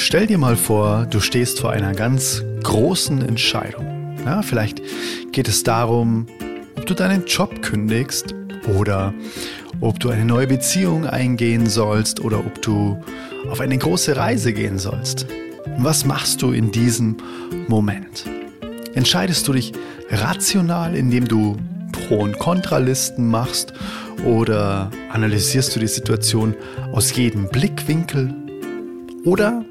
Stell dir mal vor, du stehst vor einer ganz großen Entscheidung. Ja, vielleicht geht es darum, ob du deinen Job kündigst oder ob du eine neue Beziehung eingehen sollst oder ob du auf eine große Reise gehen sollst. Was machst du in diesem Moment? Entscheidest du dich rational, indem du Pro- und Kontralisten machst oder analysierst du die Situation aus jedem Blickwinkel? Oder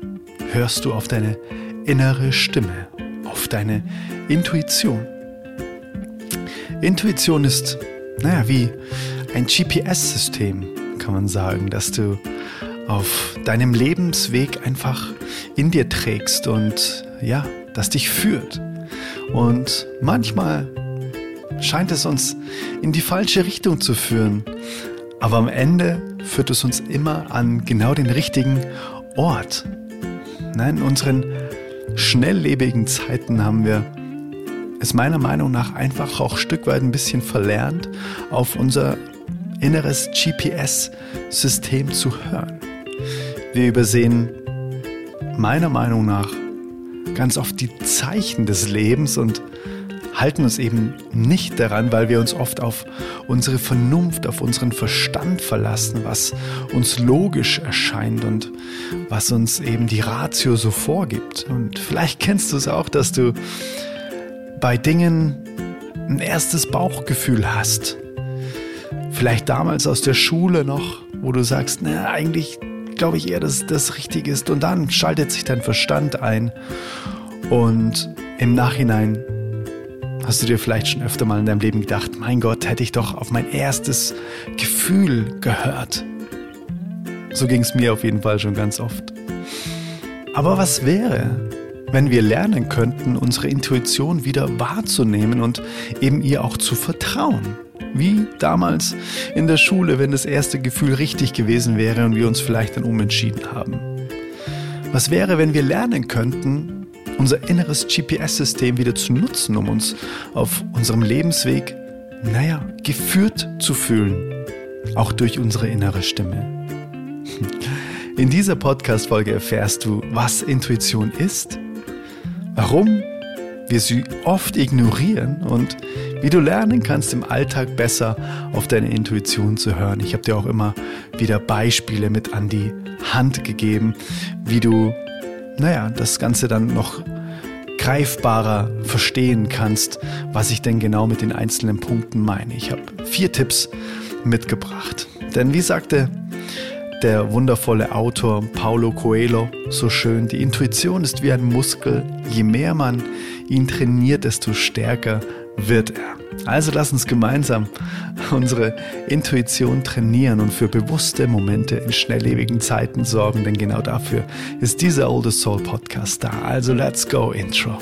hörst du auf deine innere Stimme, auf deine Intuition? Intuition ist, naja, wie ein GPS-System, kann man sagen, dass du auf deinem Lebensweg einfach in dir trägst und ja, das dich führt. Und manchmal scheint es uns in die falsche Richtung zu führen, aber am Ende führt es uns immer an genau den richtigen Ort. Nein, in unseren schnelllebigen Zeiten haben wir es meiner Meinung nach einfach auch ein Stück weit ein bisschen verlernt, auf unser inneres GPS-System zu hören. Wir übersehen meiner Meinung nach ganz oft die Zeichen des Lebens und halten uns eben nicht daran, weil wir uns oft auf unsere Vernunft, auf unseren Verstand verlassen, was uns logisch erscheint und was uns eben die Ratio so vorgibt. Und vielleicht kennst du es auch, dass du bei Dingen ein erstes Bauchgefühl hast Vielleicht damals aus der Schule noch, wo du sagst, na, eigentlich glaube ich eher, dass das richtig ist. Und dann schaltet sich dein Verstand ein. Und im Nachhinein hast du dir vielleicht schon öfter mal in deinem Leben gedacht, mein Gott, hätte ich doch auf mein erstes Gefühl gehört. So ging es mir auf jeden Fall schon ganz oft. Aber was wäre, wenn wir lernen könnten, unsere Intuition wieder wahrzunehmen und eben ihr auch zu vertrauen? Wie damals in der Schule, wenn das erste Gefühl richtig gewesen wäre und wir uns vielleicht dann umentschieden haben. Was wäre, wenn wir lernen könnten, unser inneres GPS-System wieder zu nutzen, um uns auf unserem Lebensweg, naja, geführt zu fühlen, auch durch unsere innere Stimme. In dieser Podcast-Folge erfährst du, was Intuition ist, warum wir sie oft ignorieren und wie du lernen kannst, im Alltag besser auf deine Intuition zu hören. Ich habe dir auch immer wieder Beispiele mit an die Hand gegeben, wie du, naja, das Ganze dann noch greifbarer verstehen kannst, was ich denn genau mit den einzelnen Punkten meine. Ich habe vier Tipps mitgebracht. Denn wie sagte der wundervolle Autor Paulo Coelho so schön, die Intuition ist wie ein Muskel. Je mehr man ihn trainiert, desto stärker wird er. Also lass uns gemeinsam unsere Intuition trainieren und für bewusste Momente in schnelllebigen Zeiten sorgen, denn genau dafür ist dieser Oldest Soul Podcast da. Also let's go Intro.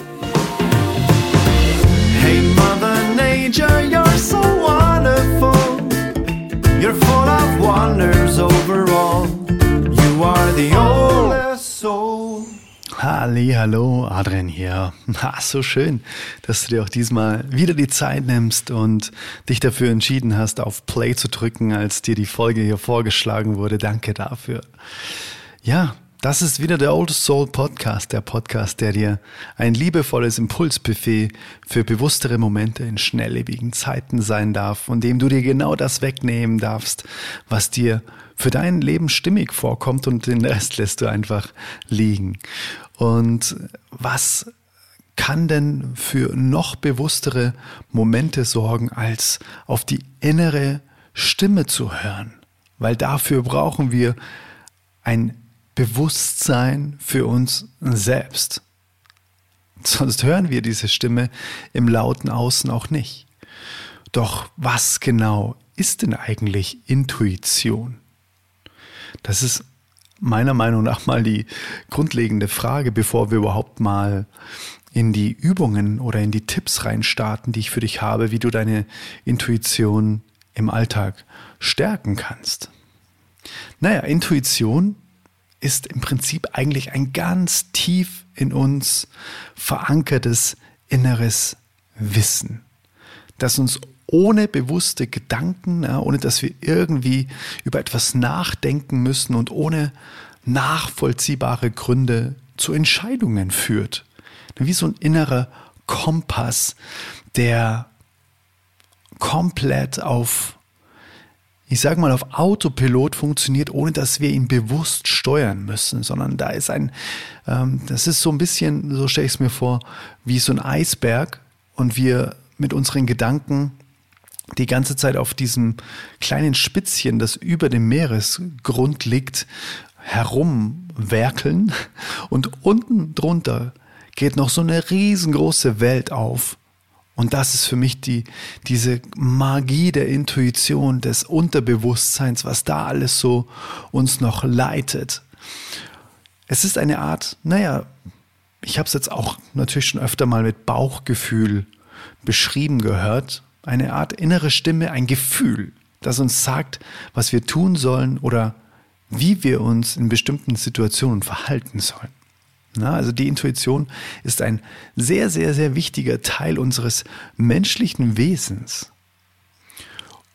Hey Mother Nature, you're so wonderful. You're full of wonders overall. You are the soul. Halli, hallo, Adrian hier. Ha, so schön, dass du dir auch diesmal wieder die Zeit nimmst und dich dafür entschieden hast, auf Play zu drücken, als dir die Folge hier vorgeschlagen wurde. Danke dafür. Ja, das ist wieder der Old Soul Podcast, der Podcast, der dir ein liebevolles Impulsbuffet für bewusstere Momente in schnelllebigen Zeiten sein darf, von dem du dir genau das wegnehmen darfst, was dir für dein Leben stimmig vorkommt und den Rest lässt du einfach liegen. Und was kann denn für noch bewusstere Momente sorgen, als auf die innere Stimme zu hören? Weil dafür brauchen wir ein Bewusstsein für uns selbst. Sonst hören wir diese Stimme im lauten Außen auch nicht. Doch was genau ist denn eigentlich Intuition? Das ist meiner Meinung nach mal die grundlegende Frage, bevor wir überhaupt mal in die Übungen oder in die Tipps reinstarten, die ich für dich habe, wie du deine Intuition im Alltag stärken kannst. Naja, Intuition ist im Prinzip eigentlich ein ganz tief in uns verankertes inneres Wissen, das uns ohne bewusste Gedanken, ja, ohne dass wir irgendwie über etwas nachdenken müssen und ohne nachvollziehbare Gründe zu Entscheidungen führt. Wie so ein innerer Kompass, der komplett auf, ich sage mal, auf Autopilot funktioniert, ohne dass wir ihn bewusst steuern müssen, sondern da ist ein, ähm, das ist so ein bisschen, so stelle ich es mir vor, wie so ein Eisberg und wir mit unseren Gedanken die ganze Zeit auf diesem kleinen Spitzchen, das über dem Meeresgrund liegt, herumwerkeln und unten drunter geht noch so eine riesengroße Welt auf. Und das ist für mich die, diese Magie der Intuition, des Unterbewusstseins, was da alles so uns noch leitet. Es ist eine Art, naja, ich habe es jetzt auch natürlich schon öfter mal mit Bauchgefühl beschrieben gehört. Eine Art innere Stimme, ein Gefühl, das uns sagt, was wir tun sollen oder wie wir uns in bestimmten Situationen verhalten sollen. Na, also die Intuition ist ein sehr, sehr, sehr wichtiger Teil unseres menschlichen Wesens.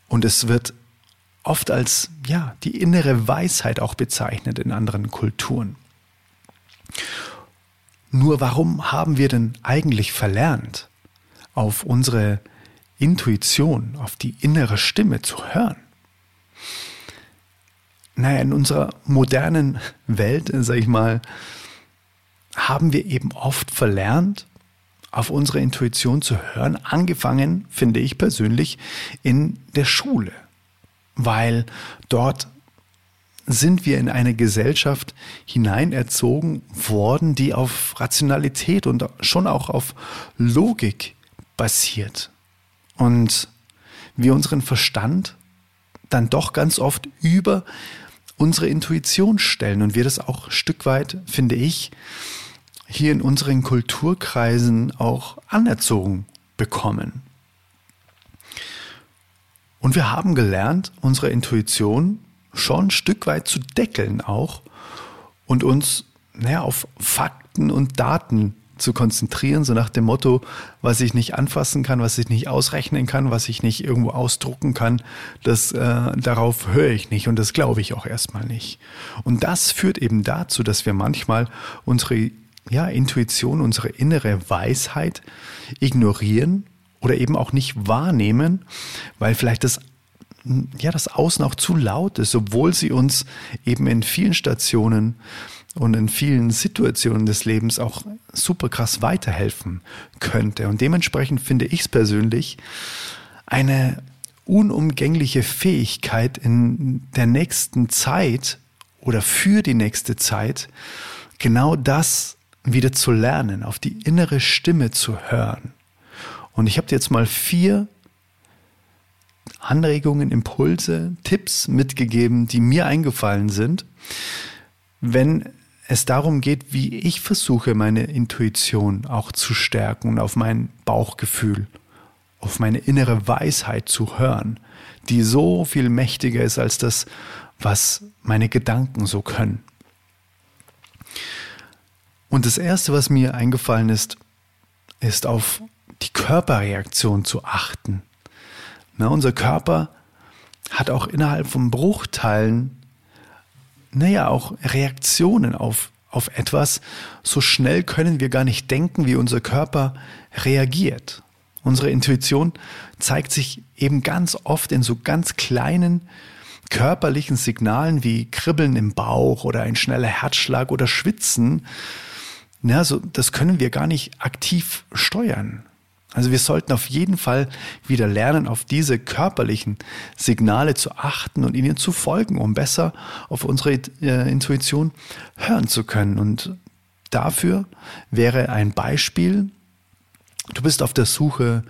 Und es wird oft als ja, die innere Weisheit auch bezeichnet in anderen Kulturen. Nur warum haben wir denn eigentlich verlernt, auf unsere Intuition, auf die innere Stimme zu hören? Naja, in unserer modernen Welt, sag ich mal, haben wir eben oft verlernt, auf unsere Intuition zu hören, angefangen, finde ich persönlich, in der Schule, weil dort sind wir in eine Gesellschaft hineinerzogen worden, die auf Rationalität und schon auch auf Logik basiert. Und wir unseren Verstand dann doch ganz oft über unsere Intuition stellen und wir das auch ein Stück weit, finde ich, hier in unseren Kulturkreisen auch anerzogen bekommen. Und wir haben gelernt, unsere Intuition schon ein Stück weit zu deckeln auch und uns naja, auf Fakten und Daten zu konzentrieren, so nach dem Motto, was ich nicht anfassen kann, was ich nicht ausrechnen kann, was ich nicht irgendwo ausdrucken kann, das äh, darauf höre ich nicht und das glaube ich auch erstmal nicht. Und das führt eben dazu, dass wir manchmal unsere ja, Intuition, unsere innere Weisheit ignorieren oder eben auch nicht wahrnehmen, weil vielleicht das ja, das Außen auch zu laut ist, obwohl sie uns eben in vielen Stationen und in vielen Situationen des Lebens auch super krass weiterhelfen könnte. Und dementsprechend finde ich es persönlich eine unumgängliche Fähigkeit in der nächsten Zeit oder für die nächste Zeit genau das wieder zu lernen, auf die innere Stimme zu hören. Und ich habe dir jetzt mal vier Anregungen, Impulse, Tipps mitgegeben, die mir eingefallen sind, wenn es darum geht, wie ich versuche, meine Intuition auch zu stärken und auf mein Bauchgefühl, auf meine innere Weisheit zu hören, die so viel mächtiger ist als das, was meine Gedanken so können. Und das Erste, was mir eingefallen ist, ist auf die Körperreaktion zu achten. Na, unser Körper hat auch innerhalb von Bruchteilen naja, auch Reaktionen auf, auf etwas. So schnell können wir gar nicht denken, wie unser Körper reagiert. Unsere Intuition zeigt sich eben ganz oft in so ganz kleinen körperlichen Signalen wie Kribbeln im Bauch oder ein schneller Herzschlag oder Schwitzen. Ja, so, das können wir gar nicht aktiv steuern. Also wir sollten auf jeden Fall wieder lernen, auf diese körperlichen Signale zu achten und ihnen zu folgen, um besser auf unsere äh, Intuition hören zu können. Und dafür wäre ein Beispiel, du bist auf der Suche,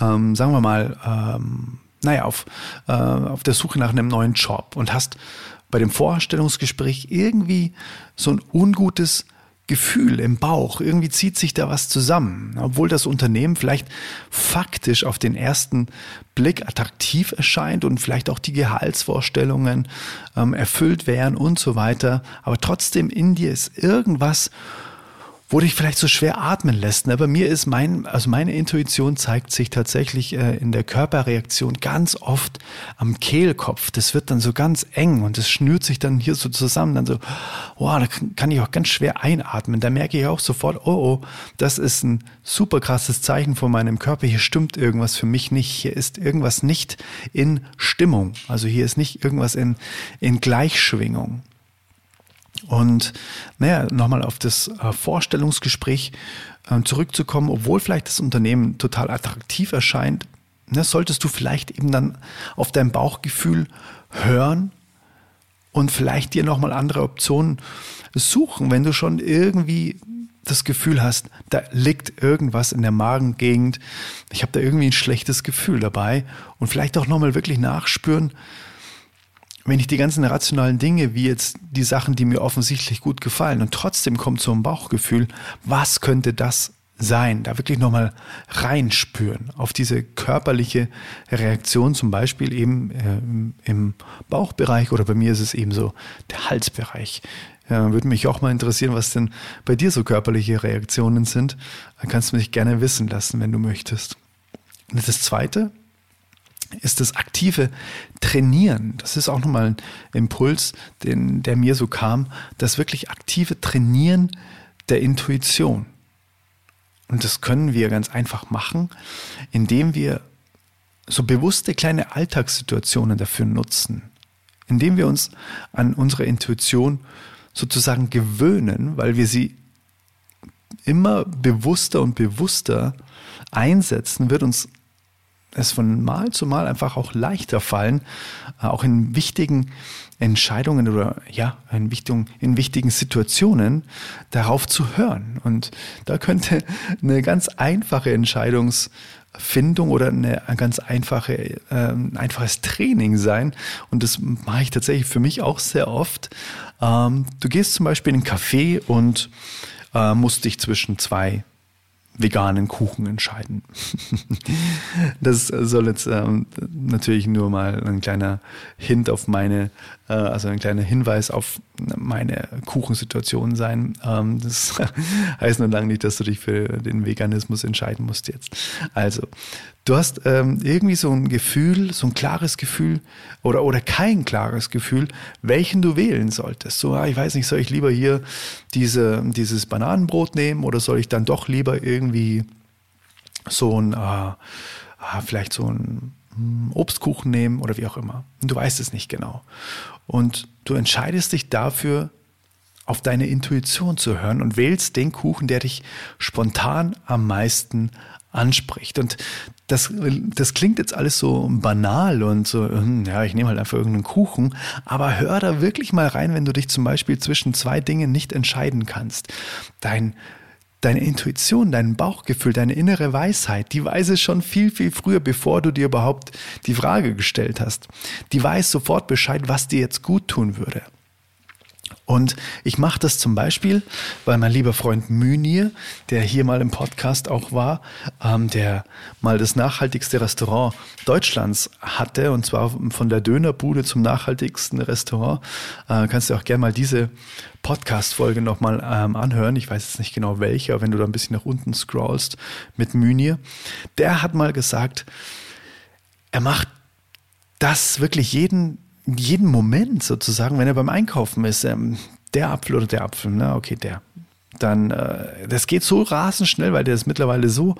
ähm, sagen wir mal, ähm, naja, auf, äh, auf der Suche nach einem neuen Job und hast bei dem Vorstellungsgespräch irgendwie so ein ungutes Gefühl im Bauch. Irgendwie zieht sich da was zusammen. Obwohl das Unternehmen vielleicht faktisch auf den ersten Blick attraktiv erscheint und vielleicht auch die Gehaltsvorstellungen ähm, erfüllt wären und so weiter. Aber trotzdem in dir ist irgendwas, wo dich vielleicht so schwer atmen lässt. Ne? Bei mir ist mein, also meine Intuition zeigt sich tatsächlich äh, in der Körperreaktion ganz oft am Kehlkopf. Das wird dann so ganz eng und das schnürt sich dann hier so zusammen. Dann so, wow, da kann ich auch ganz schwer einatmen. Da merke ich auch sofort, oh, oh, das ist ein super krasses Zeichen von meinem Körper. Hier stimmt irgendwas für mich nicht. Hier ist irgendwas nicht in Stimmung. Also hier ist nicht irgendwas in, in Gleichschwingung. Und naja, nochmal auf das äh, Vorstellungsgespräch äh, zurückzukommen, obwohl vielleicht das Unternehmen total attraktiv erscheint, ne, solltest du vielleicht eben dann auf dein Bauchgefühl hören und vielleicht dir nochmal andere Optionen suchen, wenn du schon irgendwie das Gefühl hast, da liegt irgendwas in der Magengegend, ich habe da irgendwie ein schlechtes Gefühl dabei. Und vielleicht auch nochmal wirklich nachspüren, wenn ich die ganzen rationalen Dinge, wie jetzt die Sachen, die mir offensichtlich gut gefallen, und trotzdem kommt so ein Bauchgefühl, was könnte das sein? Da wirklich nochmal reinspüren auf diese körperliche Reaktion, zum Beispiel eben äh, im Bauchbereich oder bei mir ist es eben so der Halsbereich. Ja, würde mich auch mal interessieren, was denn bei dir so körperliche Reaktionen sind. Dann kannst du mich gerne wissen lassen, wenn du möchtest. Und das zweite, ist das aktive Trainieren. Das ist auch nochmal ein Impuls, den, der mir so kam, das wirklich aktive Trainieren der Intuition. Und das können wir ganz einfach machen, indem wir so bewusste kleine Alltagssituationen dafür nutzen, indem wir uns an unsere Intuition sozusagen gewöhnen, weil wir sie immer bewusster und bewusster einsetzen, wird uns es von Mal zu Mal einfach auch leichter fallen, äh, auch in wichtigen Entscheidungen oder ja, in wichtigen, in wichtigen Situationen darauf zu hören. Und da könnte eine ganz einfache Entscheidungsfindung oder eine ganz einfache, äh, ein einfaches Training sein. Und das mache ich tatsächlich für mich auch sehr oft. Ähm, du gehst zum Beispiel in einen Café und äh, musst dich zwischen zwei veganen Kuchen entscheiden. das soll jetzt ähm, natürlich nur mal ein kleiner Hint auf meine, äh, also ein kleiner Hinweis auf meine Kuchensituation sein. Ähm, das heißt nur lange nicht, dass du dich für den Veganismus entscheiden musst jetzt. Also, du hast ähm, irgendwie so ein Gefühl, so ein klares Gefühl oder, oder kein klares Gefühl, welchen du wählen solltest. So, ah, ich weiß nicht, soll ich lieber hier diese, dieses Bananenbrot nehmen oder soll ich dann doch lieber irgendwie so ein, äh, ah, vielleicht so ein hm, Obstkuchen nehmen oder wie auch immer. Du weißt es nicht genau. Und du entscheidest dich dafür, auf deine Intuition zu hören und wählst den Kuchen, der dich spontan am meisten anspricht. Und das, das klingt jetzt alles so banal und so, hm, ja, ich nehme halt einfach irgendeinen Kuchen, aber hör da wirklich mal rein, wenn du dich zum Beispiel zwischen zwei Dingen nicht entscheiden kannst. Dein deine Intuition, dein Bauchgefühl, deine innere Weisheit, die weiß es schon viel, viel früher, bevor du dir überhaupt die Frage gestellt hast. Die weiß sofort Bescheid, was dir jetzt gut tun würde. Und ich mache das zum Beispiel, weil mein lieber Freund Münir, der hier mal im Podcast auch war, ähm, der mal das nachhaltigste Restaurant Deutschlands hatte, und zwar von der Dönerbude zum nachhaltigsten Restaurant, äh, kannst du auch gerne mal diese Podcast-Folge nochmal ähm, anhören. Ich weiß jetzt nicht genau welche, aber wenn du da ein bisschen nach unten scrollst mit Münir, der hat mal gesagt, er macht das wirklich jeden jeden Moment sozusagen, wenn er beim Einkaufen ist, ähm, der Apfel oder der Apfel, na okay, der. Dann, äh, das geht so rasend schnell, weil der es mittlerweile so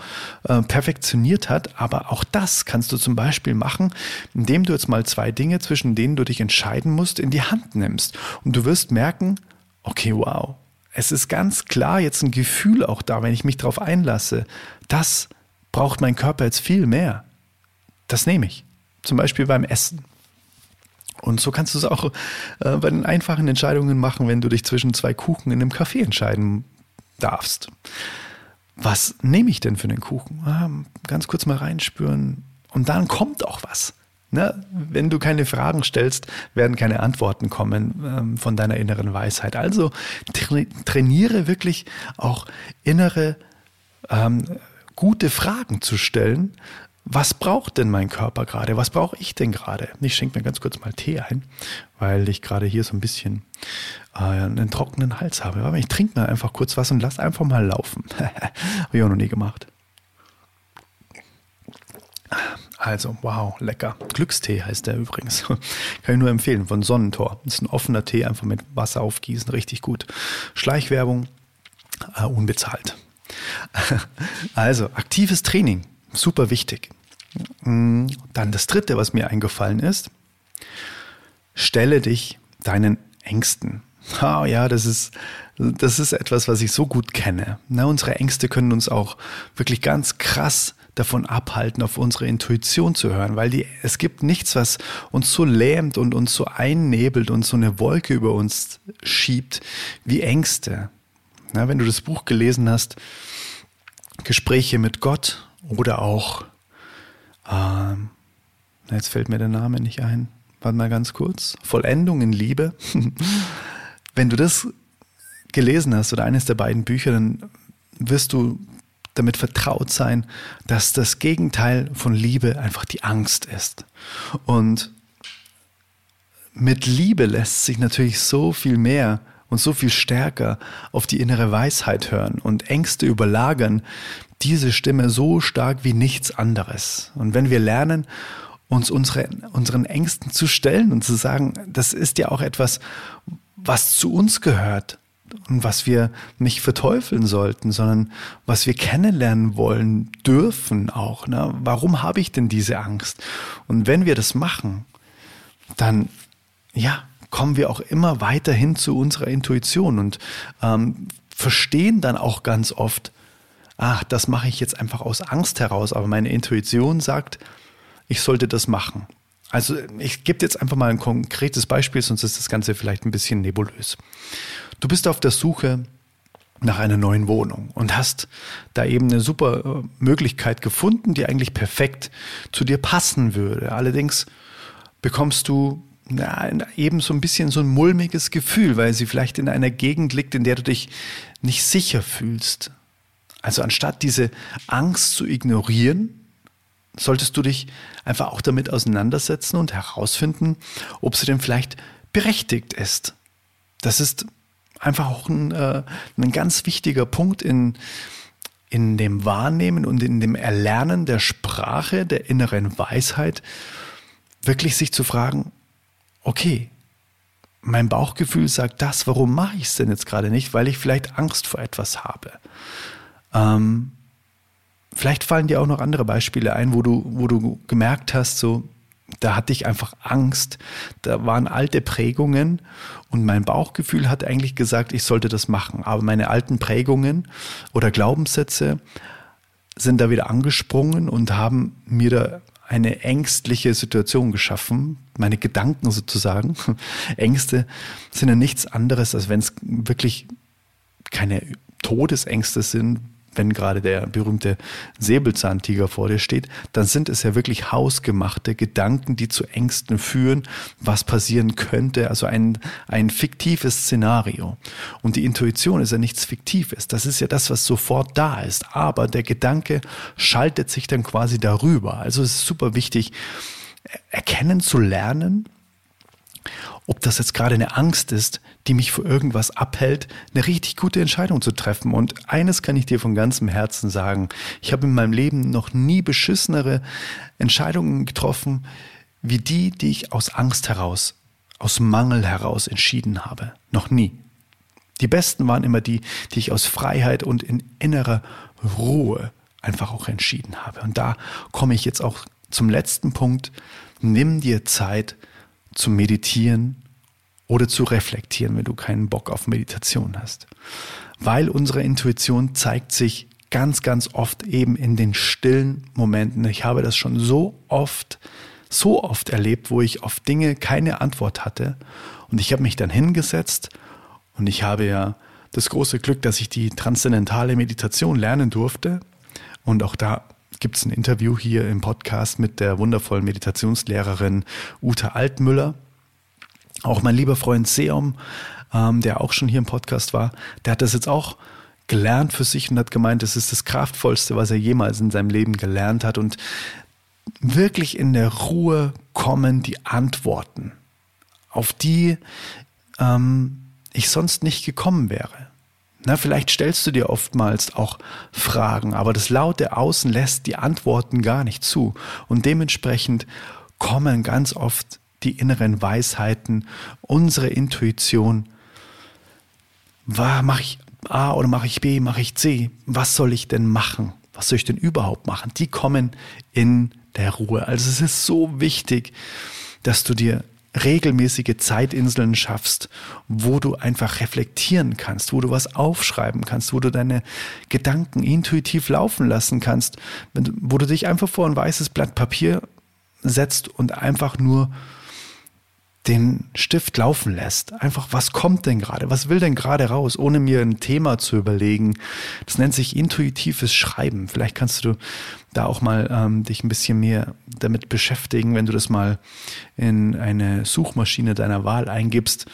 äh, perfektioniert hat. Aber auch das kannst du zum Beispiel machen, indem du jetzt mal zwei Dinge, zwischen denen du dich entscheiden musst, in die Hand nimmst. Und du wirst merken, okay, wow, es ist ganz klar jetzt ein Gefühl auch da, wenn ich mich darauf einlasse. Das braucht mein Körper jetzt viel mehr. Das nehme ich. Zum Beispiel beim Essen. Und so kannst du es auch äh, bei den einfachen Entscheidungen machen, wenn du dich zwischen zwei Kuchen in einem Café entscheiden darfst. Was nehme ich denn für einen Kuchen? Ah, ganz kurz mal reinspüren. Und dann kommt auch was. Ne? Wenn du keine Fragen stellst, werden keine Antworten kommen ähm, von deiner inneren Weisheit. Also tra trainiere wirklich auch innere ähm, gute Fragen zu stellen was braucht denn mein Körper gerade? Was brauche ich denn gerade? Ich schenke mir ganz kurz mal Tee ein, weil ich gerade hier so ein bisschen äh, einen trockenen Hals habe. Aber ich trinke mal einfach kurz was und lass einfach mal laufen. habe ich auch noch nie gemacht. Also, wow, lecker. Glückstee heißt der übrigens. Kann ich nur empfehlen, von Sonnentor. Das ist ein offener Tee, einfach mit Wasser aufgießen, richtig gut. Schleichwerbung, äh, unbezahlt. Also, aktives Training, super wichtig. Mm, dann das dritte, was mir eingefallen ist, stelle dich deinen Ängsten. Oh ja, das ist, das ist etwas, was ich so gut kenne. Na, unsere Ängste können uns auch wirklich ganz krass davon abhalten, auf unsere Intuition zu hören, weil die, es gibt nichts, was uns so lähmt und uns so einnebelt und so eine Wolke über uns schiebt wie Ängste. Na, wenn du das Buch gelesen hast, Gespräche mit Gott oder auch, ähm, jetzt fällt mir der Name nicht ein, warte mal ganz kurz, Vollendung in Liebe. wenn du das gelesen hast oder eines der beiden Bücher, dann wirst du damit vertraut sein, dass das Gegenteil von Liebe einfach die Angst ist. Und mit Liebe lässt sich natürlich so viel mehr und so viel stärker auf die innere Weisheit hören und Ängste überlagern diese Stimme so stark wie nichts anderes. Und wenn wir lernen, uns unsere, unseren Ängsten zu stellen und zu sagen, das ist ja auch etwas, was zu uns gehört, und was wir nicht verteufeln sollten, sondern was wir kennenlernen wollen dürfen auch. Ne? Warum habe ich denn diese Angst? Und wenn wir das machen, dann ja, kommen wir auch immer weiter hin zu unserer Intuition und ähm, verstehen dann auch ganz oft, ach, das mache ich jetzt einfach aus Angst heraus, aber meine Intuition sagt, ich sollte das machen. Also ich gebe jetzt einfach mal ein konkretes Beispiel, sonst ist das Ganze vielleicht ein bisschen nebulös. Du bist auf der Suche nach einer neuen Wohnung und hast da eben eine super äh, Möglichkeit gefunden, die eigentlich perfekt zu dir passen würde. Allerdings bekommst du ja, eben so ein bisschen so ein mulmiges Gefühl, weil sie vielleicht in einer Gegend liegt, in der du dich nicht sicher fühlst. Also anstatt diese Angst zu ignorieren, solltest du dich einfach auch damit auseinandersetzen und herausfinden, ob sie denn vielleicht berechtigt ist. Das ist einfach auch ein, äh, ein ganz wichtiger Punkt in, in dem Wahrnehmen und in dem Erlernen der Sprache, der inneren Weisheit, wirklich sich zu fragen, okay, mein Bauchgefühl sagt das, warum mache ich es denn jetzt gerade nicht? Weil ich vielleicht Angst vor etwas habe. Ähm, vielleicht fallen dir auch noch andere Beispiele ein, wo du, wo du gemerkt hast, so, da hatte ich einfach Angst. Da waren alte Prägungen und mein Bauchgefühl hat eigentlich gesagt, ich sollte das machen. Aber meine alten Prägungen oder Glaubenssätze sind da wieder angesprungen und haben mir da eine ängstliche Situation geschaffen, meine Gedanken sozusagen. Ängste sind ja nichts anderes, als wenn es wirklich keine Todesängste sind, wenn gerade der berühmte Säbelzahntiger vor dir steht, dann sind es ja wirklich hausgemachte Gedanken, die zu Ängsten führen, was passieren könnte, also ein, ein fiktives Szenario. Und die Intuition ist ja nichts Fiktives, das ist ja das, was sofort da ist, aber der Gedanke schaltet sich dann quasi darüber. Also es ist super wichtig, erkennen zu lernen, ob das jetzt gerade eine Angst ist, die mich vor irgendwas abhält, eine richtig gute Entscheidung zu treffen. Und eines kann ich dir von ganzem Herzen sagen. Ich habe in meinem Leben noch nie beschissenere Entscheidungen getroffen, wie die, die ich aus Angst heraus, aus Mangel heraus entschieden habe. Noch nie. Die besten waren immer die, die ich aus Freiheit und in innerer Ruhe einfach auch entschieden habe. Und da komme ich jetzt auch zum letzten Punkt. Nimm dir Zeit, zu meditieren oder zu reflektieren, wenn du keinen Bock auf Meditation hast. Weil unsere Intuition zeigt sich ganz, ganz oft eben in den stillen Momenten. Ich habe das schon so oft, so oft erlebt, wo ich auf Dinge keine Antwort hatte. Und ich habe mich dann hingesetzt und ich habe ja das große Glück, dass ich die transzendentale Meditation lernen durfte. Und auch da gibt es ein Interview hier im Podcast mit der wundervollen Meditationslehrerin Ute Altmüller. Auch mein lieber Freund Seom, ähm, der auch schon hier im Podcast war, der hat das jetzt auch gelernt für sich und hat gemeint, das ist das Kraftvollste, was er jemals in seinem Leben gelernt hat. Und wirklich in der Ruhe kommen die Antworten, auf die ähm, ich sonst nicht gekommen wäre. Na, vielleicht stellst du dir oftmals auch Fragen, aber das laute Außen lässt die Antworten gar nicht zu. Und dementsprechend kommen ganz oft die inneren Weisheiten, unsere Intuition. Mache ich A oder mache ich B, mache ich C? Was soll ich denn machen? Was soll ich denn überhaupt machen? Die kommen in der Ruhe. Also es ist so wichtig, dass du dir regelmäßige Zeitinseln schaffst, wo du einfach reflektieren kannst, wo du was aufschreiben kannst, wo du deine Gedanken intuitiv laufen lassen kannst, wo du dich einfach vor ein weißes Blatt Papier setzt und einfach nur den Stift laufen lässt. Einfach, was kommt denn gerade? Was will denn gerade raus, ohne mir ein Thema zu überlegen? Das nennt sich intuitives Schreiben. Vielleicht kannst du da auch mal ähm, dich ein bisschen mehr damit beschäftigen, wenn du das mal in eine Suchmaschine deiner Wahl eingibst.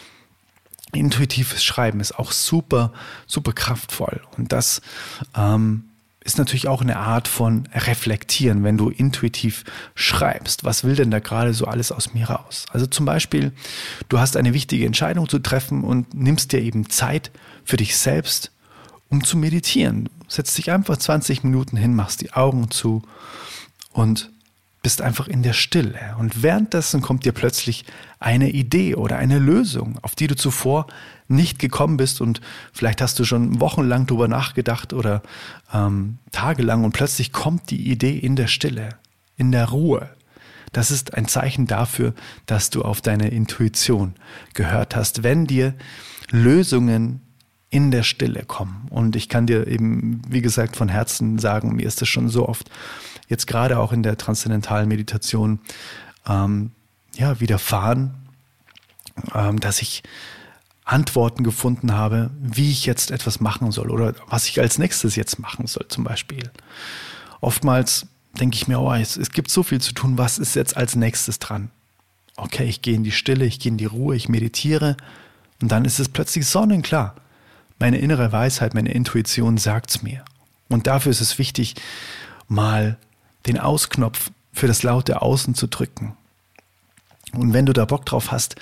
Intuitives Schreiben ist auch super, super kraftvoll. Und das ähm, ist natürlich auch eine Art von Reflektieren, wenn du intuitiv schreibst. Was will denn da gerade so alles aus mir raus? Also zum Beispiel, du hast eine wichtige Entscheidung zu treffen und nimmst dir eben Zeit für dich selbst, um zu meditieren. Setzt dich einfach 20 Minuten hin, machst die Augen zu und bist einfach in der Stille. Und währenddessen kommt dir plötzlich eine Idee oder eine Lösung, auf die du zuvor nicht gekommen bist und vielleicht hast du schon wochenlang drüber nachgedacht oder ähm, tagelang und plötzlich kommt die Idee in der Stille, in der Ruhe. Das ist ein Zeichen dafür, dass du auf deine Intuition gehört hast, wenn dir Lösungen in der Stille kommen. Und ich kann dir eben, wie gesagt, von Herzen sagen, mir ist das schon so oft jetzt gerade auch in der transzendentalen Meditation ähm, ja widerfahren, ähm, dass ich Antworten gefunden habe, wie ich jetzt etwas machen soll oder was ich als nächstes jetzt machen soll, zum Beispiel. Oftmals denke ich mir, oh, es, es gibt so viel zu tun, was ist jetzt als nächstes dran? Okay, ich gehe in die Stille, ich gehe in die Ruhe, ich meditiere und dann ist es plötzlich sonnenklar. Meine innere Weisheit, meine Intuition sagt's mir. Und dafür ist es wichtig, mal den Ausknopf für das laute Außen zu drücken. Und wenn du da Bock drauf hast,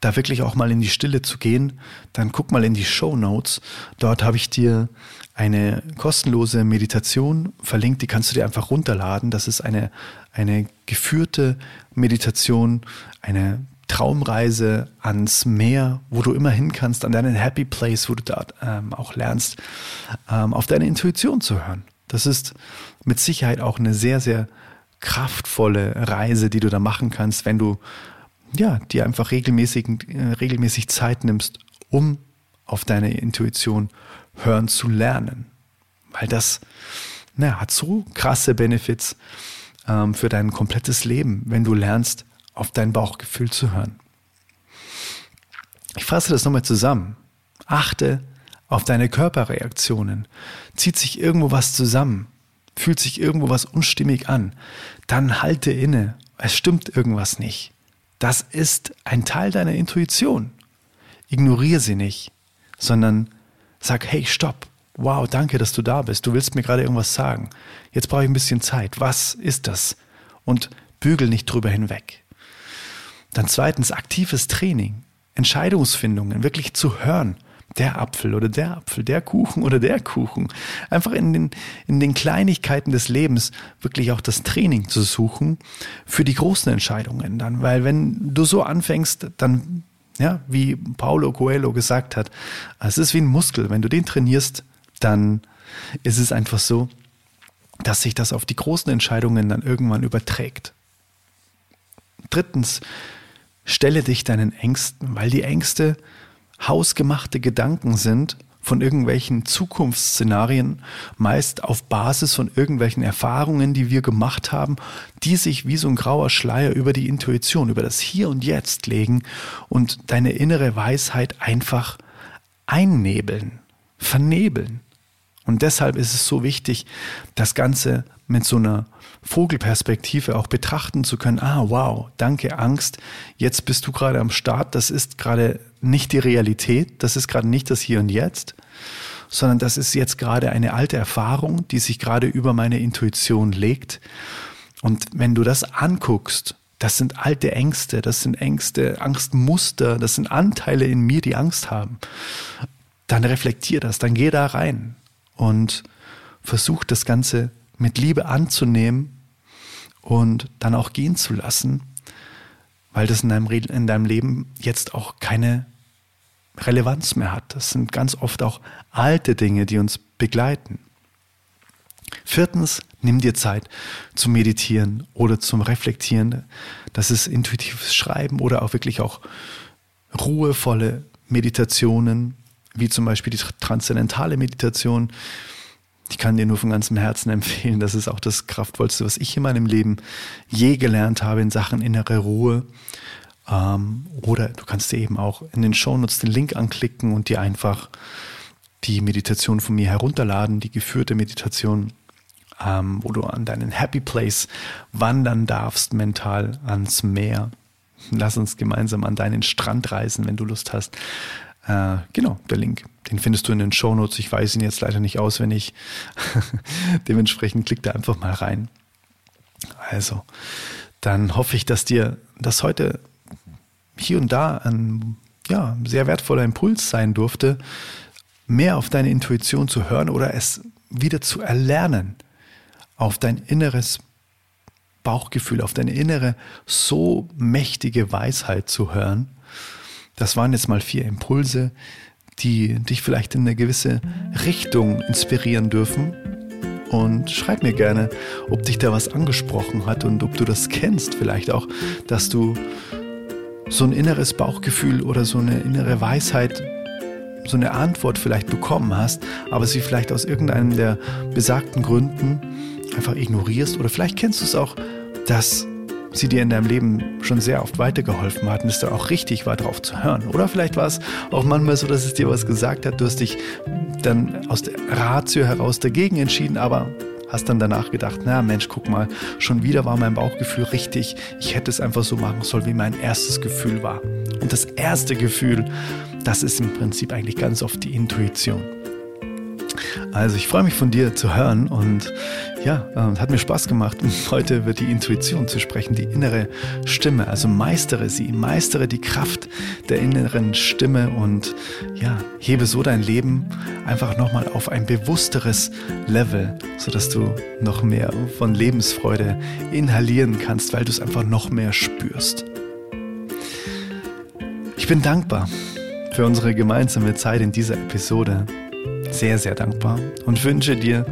da wirklich auch mal in die Stille zu gehen, dann guck mal in die Show Notes. Dort habe ich dir eine kostenlose Meditation verlinkt, die kannst du dir einfach runterladen. Das ist eine, eine geführte Meditation, eine Traumreise ans Meer, wo du immer hin kannst, an deinen Happy Place, wo du dort ähm, auch lernst, ähm, auf deine Intuition zu hören. Das ist mit Sicherheit auch eine sehr, sehr kraftvolle Reise, die du da machen kannst, wenn du ja, dir einfach regelmäßig, äh, regelmäßig Zeit nimmst, um auf deine Intuition hören zu lernen. Weil das na, hat so krasse Benefits ähm, für dein komplettes Leben, wenn du lernst, auf dein Bauchgefühl zu hören. Ich fasse das nochmal zusammen. Achte auf deine Körperreaktionen. Zieht sich irgendwo was zusammen? Fühlt sich irgendwo was unstimmig an? Dann halte inne. Es stimmt irgendwas nicht. Das ist ein Teil deiner Intuition. Ignoriere sie nicht, sondern sag, hey, stopp. Wow, danke, dass du da bist. Du willst mir gerade irgendwas sagen. Jetzt brauche ich ein bisschen Zeit. Was ist das? Und bügel nicht drüber hinweg. Dann zweitens aktives Training, Entscheidungsfindungen, wirklich zu hören der Apfel oder der Apfel, der Kuchen oder der Kuchen. Einfach in den, in den Kleinigkeiten des Lebens wirklich auch das Training zu suchen für die großen Entscheidungen dann. Weil wenn du so anfängst, dann, ja, wie Paulo Coelho gesagt hat, es ist wie ein Muskel. Wenn du den trainierst, dann ist es einfach so, dass sich das auf die großen Entscheidungen dann irgendwann überträgt. Drittens, stelle dich deinen Ängsten, weil die Ängste hausgemachte Gedanken sind von irgendwelchen Zukunftsszenarien, meist auf Basis von irgendwelchen Erfahrungen, die wir gemacht haben, die sich wie so ein grauer Schleier über die Intuition, über das Hier und Jetzt legen und deine innere Weisheit einfach einnebeln, vernebeln. Und deshalb ist es so wichtig, das Ganze mit so einer Vogelperspektive auch betrachten zu können. Ah, wow, danke Angst. Jetzt bist du gerade am Start. Das ist gerade nicht die Realität. Das ist gerade nicht das Hier und Jetzt, sondern das ist jetzt gerade eine alte Erfahrung, die sich gerade über meine Intuition legt. Und wenn du das anguckst, das sind alte Ängste, das sind Ängste, Angstmuster, das sind Anteile in mir, die Angst haben. Dann reflektier das, dann geh da rein und versuch das Ganze mit Liebe anzunehmen und dann auch gehen zu lassen, weil das in deinem, in deinem Leben jetzt auch keine Relevanz mehr hat. Das sind ganz oft auch alte Dinge, die uns begleiten. Viertens, nimm dir Zeit zum Meditieren oder zum Reflektieren. Das ist intuitives Schreiben oder auch wirklich auch ruhevolle Meditationen, wie zum Beispiel die transzendentale Meditation. Ich kann dir nur von ganzem Herzen empfehlen. Das ist auch das Kraftvollste, was ich in meinem Leben je gelernt habe in Sachen innere Ruhe. Ähm, oder du kannst dir eben auch in den Shownotes den Link anklicken und dir einfach die Meditation von mir herunterladen, die geführte Meditation, ähm, wo du an deinen Happy Place wandern darfst, mental ans Meer. Lass uns gemeinsam an deinen Strand reisen, wenn du Lust hast. Äh, genau, der Link. Den findest du in den Show Notes. Ich weiß ihn jetzt leider nicht auswendig. Dementsprechend klick da einfach mal rein. Also, dann hoffe ich, dass dir das heute hier und da ein ja, sehr wertvoller Impuls sein durfte, mehr auf deine Intuition zu hören oder es wieder zu erlernen, auf dein inneres Bauchgefühl, auf deine innere, so mächtige Weisheit zu hören. Das waren jetzt mal vier Impulse, die dich vielleicht in eine gewisse Richtung inspirieren dürfen. Und schreib mir gerne, ob dich da was angesprochen hat und ob du das kennst, vielleicht auch, dass du so ein inneres Bauchgefühl oder so eine innere Weisheit, so eine Antwort vielleicht bekommen hast, aber sie vielleicht aus irgendeinem der besagten Gründen einfach ignorierst oder vielleicht kennst du es auch, dass sie dir in deinem Leben schon sehr oft weitergeholfen hat und es dann auch richtig war, darauf zu hören. Oder vielleicht war es auch manchmal so, dass es dir was gesagt hat, du hast dich dann aus der Ratio heraus dagegen entschieden, aber hast dann danach gedacht, na Mensch, guck mal, schon wieder war mein Bauchgefühl richtig. Ich hätte es einfach so machen sollen, wie mein erstes Gefühl war. Und das erste Gefühl, das ist im Prinzip eigentlich ganz oft die Intuition. Also ich freue mich von dir zu hören und ja, äh, hat mir Spaß gemacht. Heute wird die Intuition zu sprechen, die innere Stimme. Also meistere sie, meistere die Kraft der inneren Stimme und ja, hebe so dein Leben einfach nochmal auf ein bewussteres Level, sodass du noch mehr von Lebensfreude inhalieren kannst, weil du es einfach noch mehr spürst. Ich bin dankbar für unsere gemeinsame Zeit in dieser Episode sehr, sehr dankbar und wünsche dir,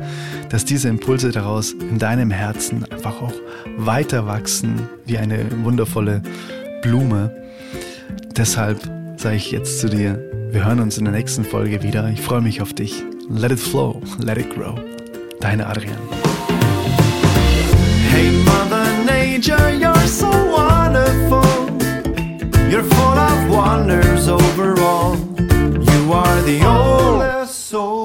dass diese Impulse daraus in deinem Herzen einfach auch weiter wachsen wie eine wundervolle Blume. Deshalb sage ich jetzt zu dir, wir hören uns in der nächsten Folge wieder. Ich freue mich auf dich. Let it flow, let it grow. Deine Adrian. Hey Mother Nature, you're so wonderful. You're full of wonders overall. You are the oldest soul.